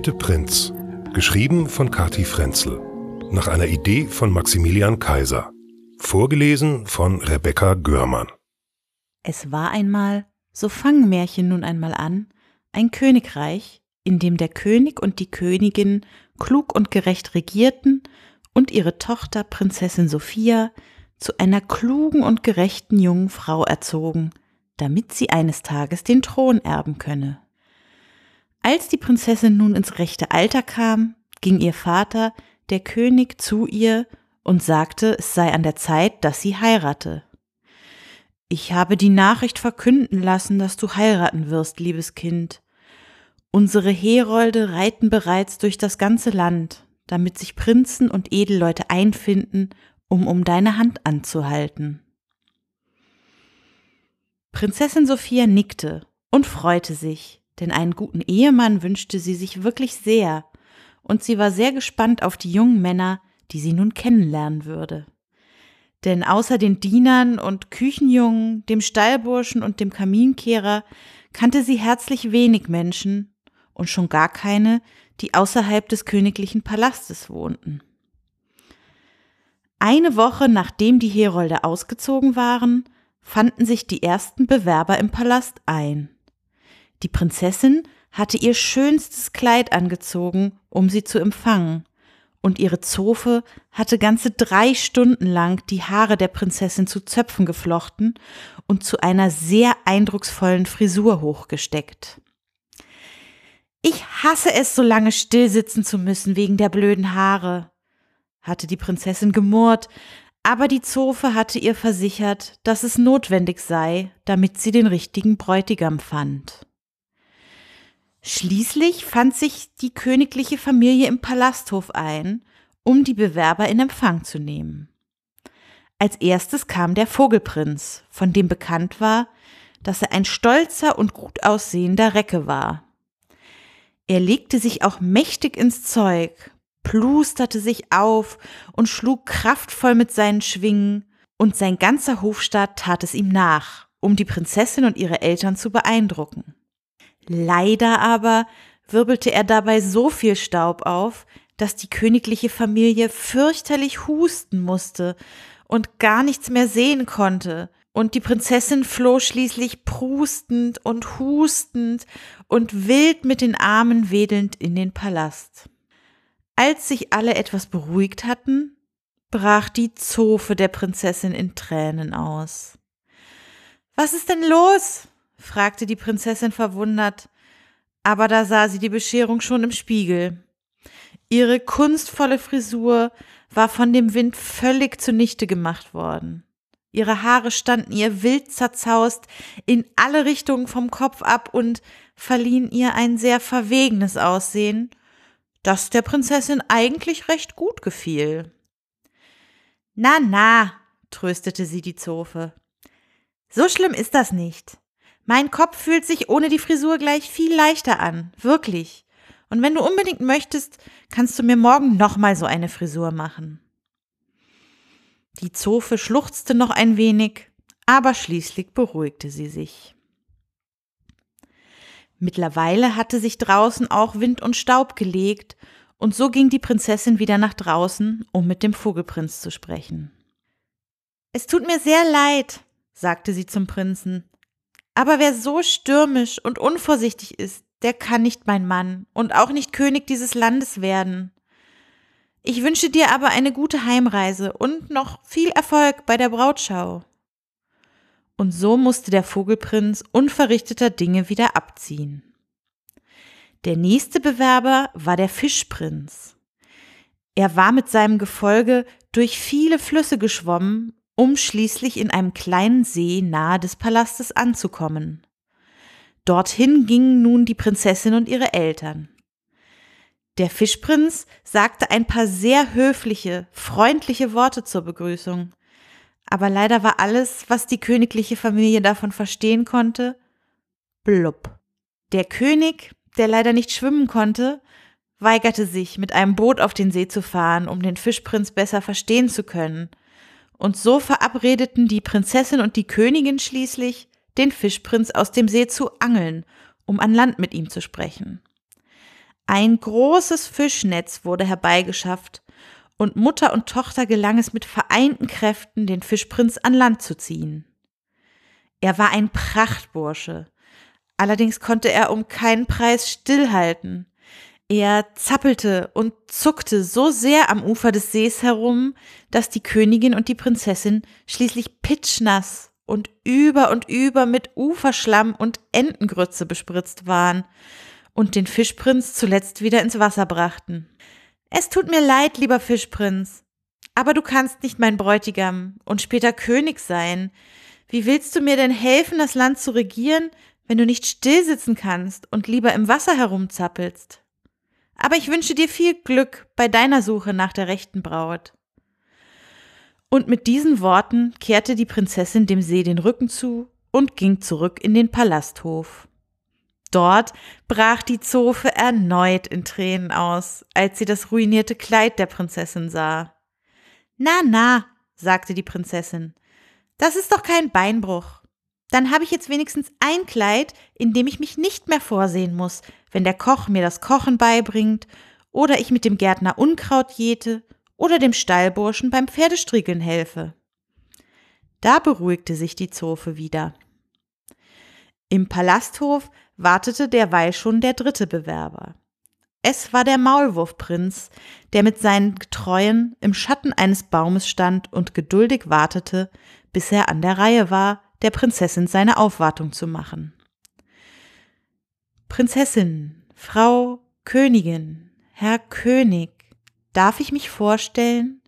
vierte Prinz. Geschrieben von Kati Frenzel. Nach einer Idee von Maximilian Kaiser. Vorgelesen von Rebecca Görmann. Es war einmal, so fangen Märchen nun einmal an, ein Königreich, in dem der König und die Königin klug und gerecht regierten und ihre Tochter Prinzessin Sophia zu einer klugen und gerechten jungen Frau erzogen, damit sie eines Tages den Thron erben könne. Als die Prinzessin nun ins rechte Alter kam, ging ihr Vater, der König, zu ihr und sagte, es sei an der Zeit, dass sie heirate. Ich habe die Nachricht verkünden lassen, dass du heiraten wirst, liebes Kind. Unsere Herolde reiten bereits durch das ganze Land, damit sich Prinzen und Edelleute einfinden, um um deine Hand anzuhalten. Prinzessin Sophia nickte und freute sich, denn einen guten Ehemann wünschte sie sich wirklich sehr, und sie war sehr gespannt auf die jungen Männer, die sie nun kennenlernen würde. Denn außer den Dienern und Küchenjungen, dem Stallburschen und dem Kaminkehrer kannte sie herzlich wenig Menschen und schon gar keine, die außerhalb des königlichen Palastes wohnten. Eine Woche nachdem die Herolde ausgezogen waren, fanden sich die ersten Bewerber im Palast ein. Die Prinzessin hatte ihr schönstes Kleid angezogen, um sie zu empfangen, und ihre Zofe hatte ganze drei Stunden lang die Haare der Prinzessin zu Zöpfen geflochten und zu einer sehr eindrucksvollen Frisur hochgesteckt. Ich hasse es, so lange stillsitzen zu müssen wegen der blöden Haare, hatte die Prinzessin gemurrt, aber die Zofe hatte ihr versichert, dass es notwendig sei, damit sie den richtigen Bräutigam fand. Schließlich fand sich die königliche Familie im Palasthof ein, um die Bewerber in Empfang zu nehmen. Als erstes kam der Vogelprinz, von dem bekannt war, dass er ein stolzer und gut aussehender Recke war. Er legte sich auch mächtig ins Zeug, plusterte sich auf und schlug kraftvoll mit seinen Schwingen, und sein ganzer Hofstaat tat es ihm nach, um die Prinzessin und ihre Eltern zu beeindrucken. Leider aber wirbelte er dabei so viel Staub auf, dass die königliche Familie fürchterlich husten musste und gar nichts mehr sehen konnte, und die Prinzessin floh schließlich prustend und hustend und wild mit den Armen wedelnd in den Palast. Als sich alle etwas beruhigt hatten, brach die Zofe der Prinzessin in Tränen aus. Was ist denn los? Fragte die Prinzessin verwundert, aber da sah sie die Bescherung schon im Spiegel. Ihre kunstvolle Frisur war von dem Wind völlig zunichte gemacht worden. Ihre Haare standen ihr wild zerzaust in alle Richtungen vom Kopf ab und verliehen ihr ein sehr verwegenes Aussehen, das der Prinzessin eigentlich recht gut gefiel. Na, na, tröstete sie die Zofe. So schlimm ist das nicht. Mein Kopf fühlt sich ohne die Frisur gleich viel leichter an, wirklich. Und wenn du unbedingt möchtest, kannst du mir morgen nochmal so eine Frisur machen. Die Zofe schluchzte noch ein wenig, aber schließlich beruhigte sie sich. Mittlerweile hatte sich draußen auch Wind und Staub gelegt, und so ging die Prinzessin wieder nach draußen, um mit dem Vogelprinz zu sprechen. Es tut mir sehr leid, sagte sie zum Prinzen, aber wer so stürmisch und unvorsichtig ist, der kann nicht mein Mann und auch nicht König dieses Landes werden. Ich wünsche dir aber eine gute Heimreise und noch viel Erfolg bei der Brautschau. Und so musste der Vogelprinz unverrichteter Dinge wieder abziehen. Der nächste Bewerber war der Fischprinz. Er war mit seinem Gefolge durch viele Flüsse geschwommen, um schließlich in einem kleinen See nahe des Palastes anzukommen. Dorthin gingen nun die Prinzessin und ihre Eltern. Der Fischprinz sagte ein paar sehr höfliche, freundliche Worte zur Begrüßung, aber leider war alles, was die königliche Familie davon verstehen konnte, blub. Der König, der leider nicht schwimmen konnte, weigerte sich, mit einem Boot auf den See zu fahren, um den Fischprinz besser verstehen zu können. Und so verabredeten die Prinzessin und die Königin schließlich, den Fischprinz aus dem See zu angeln, um an Land mit ihm zu sprechen. Ein großes Fischnetz wurde herbeigeschafft, und Mutter und Tochter gelang es mit vereinten Kräften, den Fischprinz an Land zu ziehen. Er war ein Prachtbursche, allerdings konnte er um keinen Preis stillhalten. Er zappelte und zuckte so sehr am Ufer des Sees herum, dass die Königin und die Prinzessin schließlich pitschnass und über und über mit Uferschlamm und Entengrütze bespritzt waren und den Fischprinz zuletzt wieder ins Wasser brachten. Es tut mir leid, lieber Fischprinz, aber du kannst nicht mein Bräutigam und später König sein. Wie willst du mir denn helfen, das Land zu regieren, wenn du nicht stillsitzen kannst und lieber im Wasser herumzappelst? Aber ich wünsche dir viel Glück bei deiner Suche nach der rechten Braut. Und mit diesen Worten kehrte die Prinzessin dem See den Rücken zu und ging zurück in den Palasthof. Dort brach die Zofe erneut in Tränen aus, als sie das ruinierte Kleid der Prinzessin sah. Na, na, sagte die Prinzessin, das ist doch kein Beinbruch. Dann habe ich jetzt wenigstens ein Kleid, in dem ich mich nicht mehr vorsehen muss, wenn der Koch mir das Kochen beibringt oder ich mit dem Gärtner Unkraut jäte oder dem Stallburschen beim Pferdestriegeln helfe. Da beruhigte sich die Zofe wieder. Im Palasthof wartete derweil schon der dritte Bewerber. Es war der Maulwurfprinz, der mit seinen Getreuen im Schatten eines Baumes stand und geduldig wartete, bis er an der Reihe war, der Prinzessin seine Aufwartung zu machen. Prinzessin, Frau Königin, Herr König, darf ich mich vorstellen?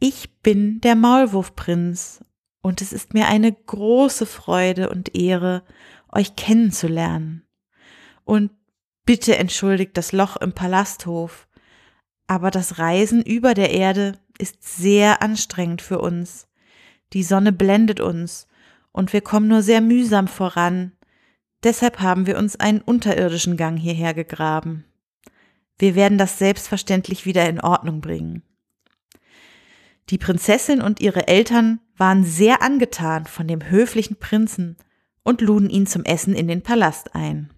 Ich bin der Maulwurfprinz und es ist mir eine große Freude und Ehre, euch kennenzulernen. Und bitte entschuldigt das Loch im Palasthof, aber das Reisen über der Erde ist sehr anstrengend für uns. Die Sonne blendet uns und wir kommen nur sehr mühsam voran. Deshalb haben wir uns einen unterirdischen Gang hierher gegraben. Wir werden das selbstverständlich wieder in Ordnung bringen. Die Prinzessin und ihre Eltern waren sehr angetan von dem höflichen Prinzen und luden ihn zum Essen in den Palast ein.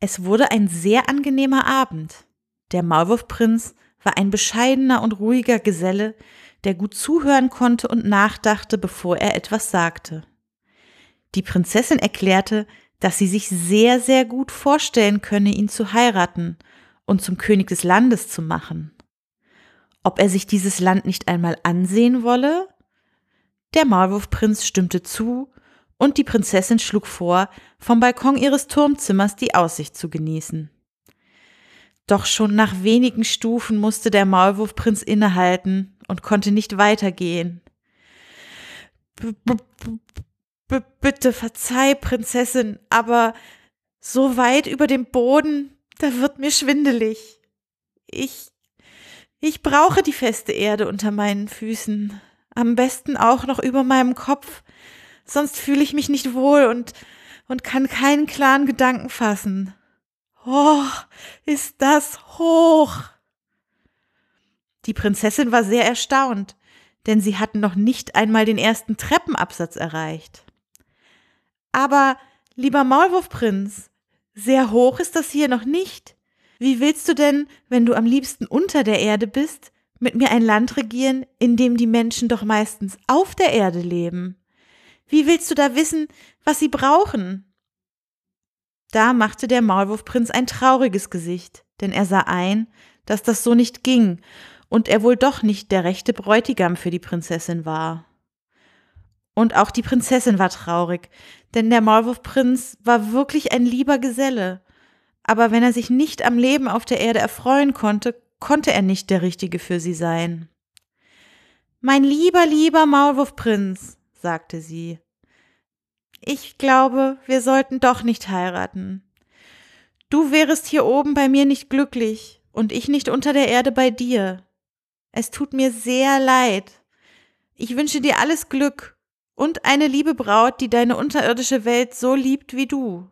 Es wurde ein sehr angenehmer Abend. Der Maulwurfprinz war ein bescheidener und ruhiger Geselle, der gut zuhören konnte und nachdachte, bevor er etwas sagte. Die Prinzessin erklärte, dass sie sich sehr, sehr gut vorstellen könne, ihn zu heiraten und zum König des Landes zu machen. Ob er sich dieses Land nicht einmal ansehen wolle? Der Maulwurfprinz stimmte zu, und die Prinzessin schlug vor, vom Balkon ihres Turmzimmers die Aussicht zu genießen. Doch schon nach wenigen Stufen musste der Maulwurfprinz innehalten und konnte nicht weitergehen. B bitte verzeih, Prinzessin, aber so weit über dem Boden, da wird mir schwindelig. Ich, ich brauche die feste Erde unter meinen Füßen, am besten auch noch über meinem Kopf, sonst fühle ich mich nicht wohl und, und kann keinen klaren Gedanken fassen. Oh, ist das hoch! Die Prinzessin war sehr erstaunt, denn sie hatten noch nicht einmal den ersten Treppenabsatz erreicht. Aber, lieber Maulwurfprinz, sehr hoch ist das hier noch nicht. Wie willst du denn, wenn du am liebsten unter der Erde bist, mit mir ein Land regieren, in dem die Menschen doch meistens auf der Erde leben? Wie willst du da wissen, was sie brauchen? Da machte der Maulwurfprinz ein trauriges Gesicht, denn er sah ein, dass das so nicht ging und er wohl doch nicht der rechte Bräutigam für die Prinzessin war. Und auch die Prinzessin war traurig, denn der Maulwurfprinz war wirklich ein lieber Geselle. Aber wenn er sich nicht am Leben auf der Erde erfreuen konnte, konnte er nicht der Richtige für sie sein. Mein lieber, lieber Maulwurfprinz, sagte sie, ich glaube, wir sollten doch nicht heiraten. Du wärest hier oben bei mir nicht glücklich und ich nicht unter der Erde bei dir. Es tut mir sehr leid. Ich wünsche dir alles Glück und eine liebe Braut, die deine unterirdische Welt so liebt wie du.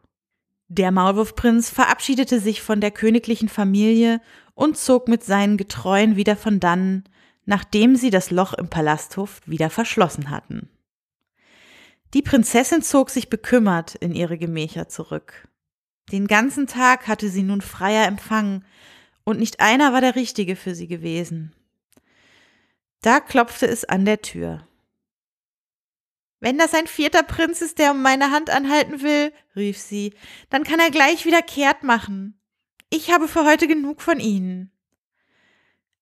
Der Maulwurfprinz verabschiedete sich von der königlichen Familie und zog mit seinen Getreuen wieder von dannen, nachdem sie das Loch im Palasthof wieder verschlossen hatten. Die Prinzessin zog sich bekümmert in ihre Gemächer zurück. Den ganzen Tag hatte sie nun freier Empfang, und nicht einer war der Richtige für sie gewesen. Da klopfte es an der Tür. Wenn das ein vierter Prinz ist, der um meine Hand anhalten will, rief sie, dann kann er gleich wieder kehrt machen. Ich habe für heute genug von Ihnen.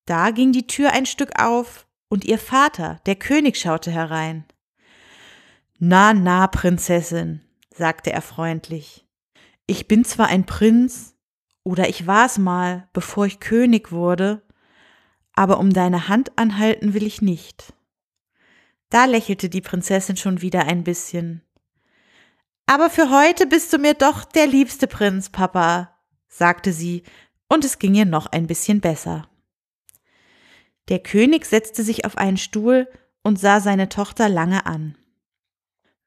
Da ging die Tür ein Stück auf, und ihr Vater, der König, schaute herein. Na, na, Prinzessin, sagte er freundlich. Ich bin zwar ein Prinz, oder ich war's mal, bevor ich König wurde, aber um deine Hand anhalten will ich nicht. Da lächelte die Prinzessin schon wieder ein bisschen. Aber für heute bist du mir doch der liebste Prinz, Papa, sagte sie, und es ging ihr noch ein bisschen besser. Der König setzte sich auf einen Stuhl und sah seine Tochter lange an.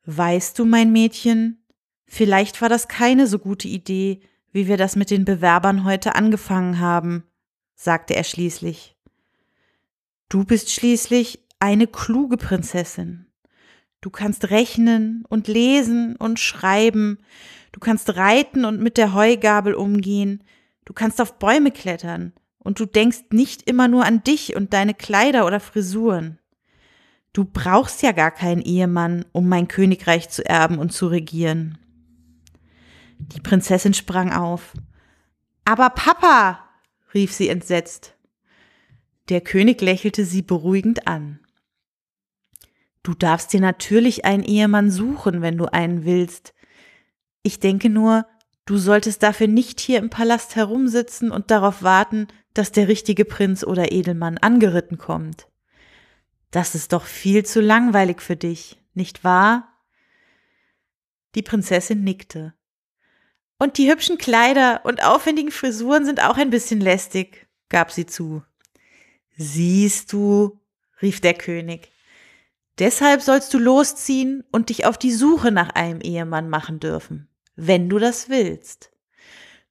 Weißt du, mein Mädchen, vielleicht war das keine so gute Idee, wie wir das mit den Bewerbern heute angefangen haben, sagte er schließlich. Du bist schließlich eine kluge Prinzessin. Du kannst rechnen und lesen und schreiben, du kannst reiten und mit der Heugabel umgehen, du kannst auf Bäume klettern, und du denkst nicht immer nur an dich und deine Kleider oder Frisuren. Du brauchst ja gar keinen Ehemann, um mein Königreich zu erben und zu regieren. Die Prinzessin sprang auf. Aber Papa, rief sie entsetzt. Der König lächelte sie beruhigend an. Du darfst dir natürlich einen Ehemann suchen, wenn du einen willst. Ich denke nur, du solltest dafür nicht hier im Palast herumsitzen und darauf warten, dass der richtige Prinz oder Edelmann angeritten kommt. Das ist doch viel zu langweilig für dich, nicht wahr? Die Prinzessin nickte. Und die hübschen Kleider und aufwendigen Frisuren sind auch ein bisschen lästig, gab sie zu. Siehst du, rief der König, deshalb sollst du losziehen und dich auf die Suche nach einem Ehemann machen dürfen, wenn du das willst.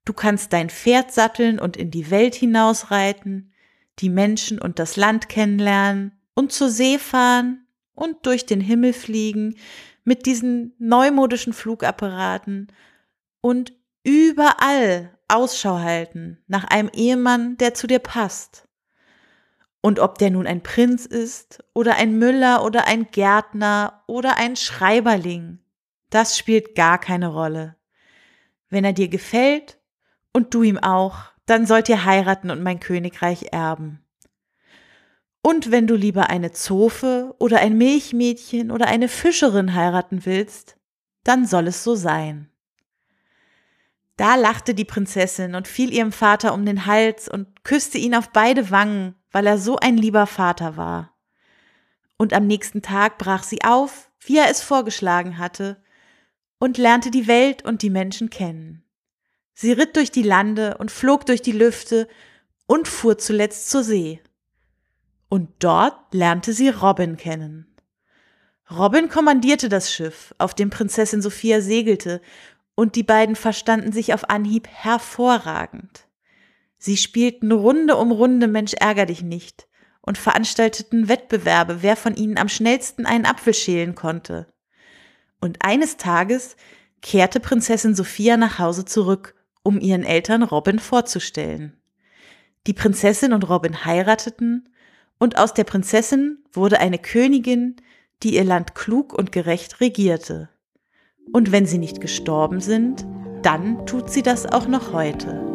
Du kannst dein Pferd satteln und in die Welt hinausreiten, die Menschen und das Land kennenlernen und zur See fahren und durch den Himmel fliegen mit diesen neumodischen Flugapparaten und überall Ausschau halten nach einem Ehemann, der zu dir passt. Und ob der nun ein Prinz ist oder ein Müller oder ein Gärtner oder ein Schreiberling, das spielt gar keine Rolle. Wenn er dir gefällt und du ihm auch, dann sollt ihr heiraten und mein Königreich erben. Und wenn du lieber eine Zofe oder ein Milchmädchen oder eine Fischerin heiraten willst, dann soll es so sein. Da lachte die Prinzessin und fiel ihrem Vater um den Hals und küsste ihn auf beide Wangen, weil er so ein lieber Vater war. Und am nächsten Tag brach sie auf, wie er es vorgeschlagen hatte, und lernte die Welt und die Menschen kennen. Sie ritt durch die Lande und flog durch die Lüfte und fuhr zuletzt zur See und dort lernte sie Robin kennen. Robin kommandierte das Schiff, auf dem Prinzessin Sophia segelte, und die beiden verstanden sich auf Anhieb hervorragend. Sie spielten Runde um Runde Mensch ärger dich nicht und veranstalteten Wettbewerbe, wer von ihnen am schnellsten einen Apfel schälen konnte. Und eines Tages kehrte Prinzessin Sophia nach Hause zurück, um ihren Eltern Robin vorzustellen. Die Prinzessin und Robin heirateten und aus der Prinzessin wurde eine Königin, die ihr Land klug und gerecht regierte. Und wenn sie nicht gestorben sind, dann tut sie das auch noch heute.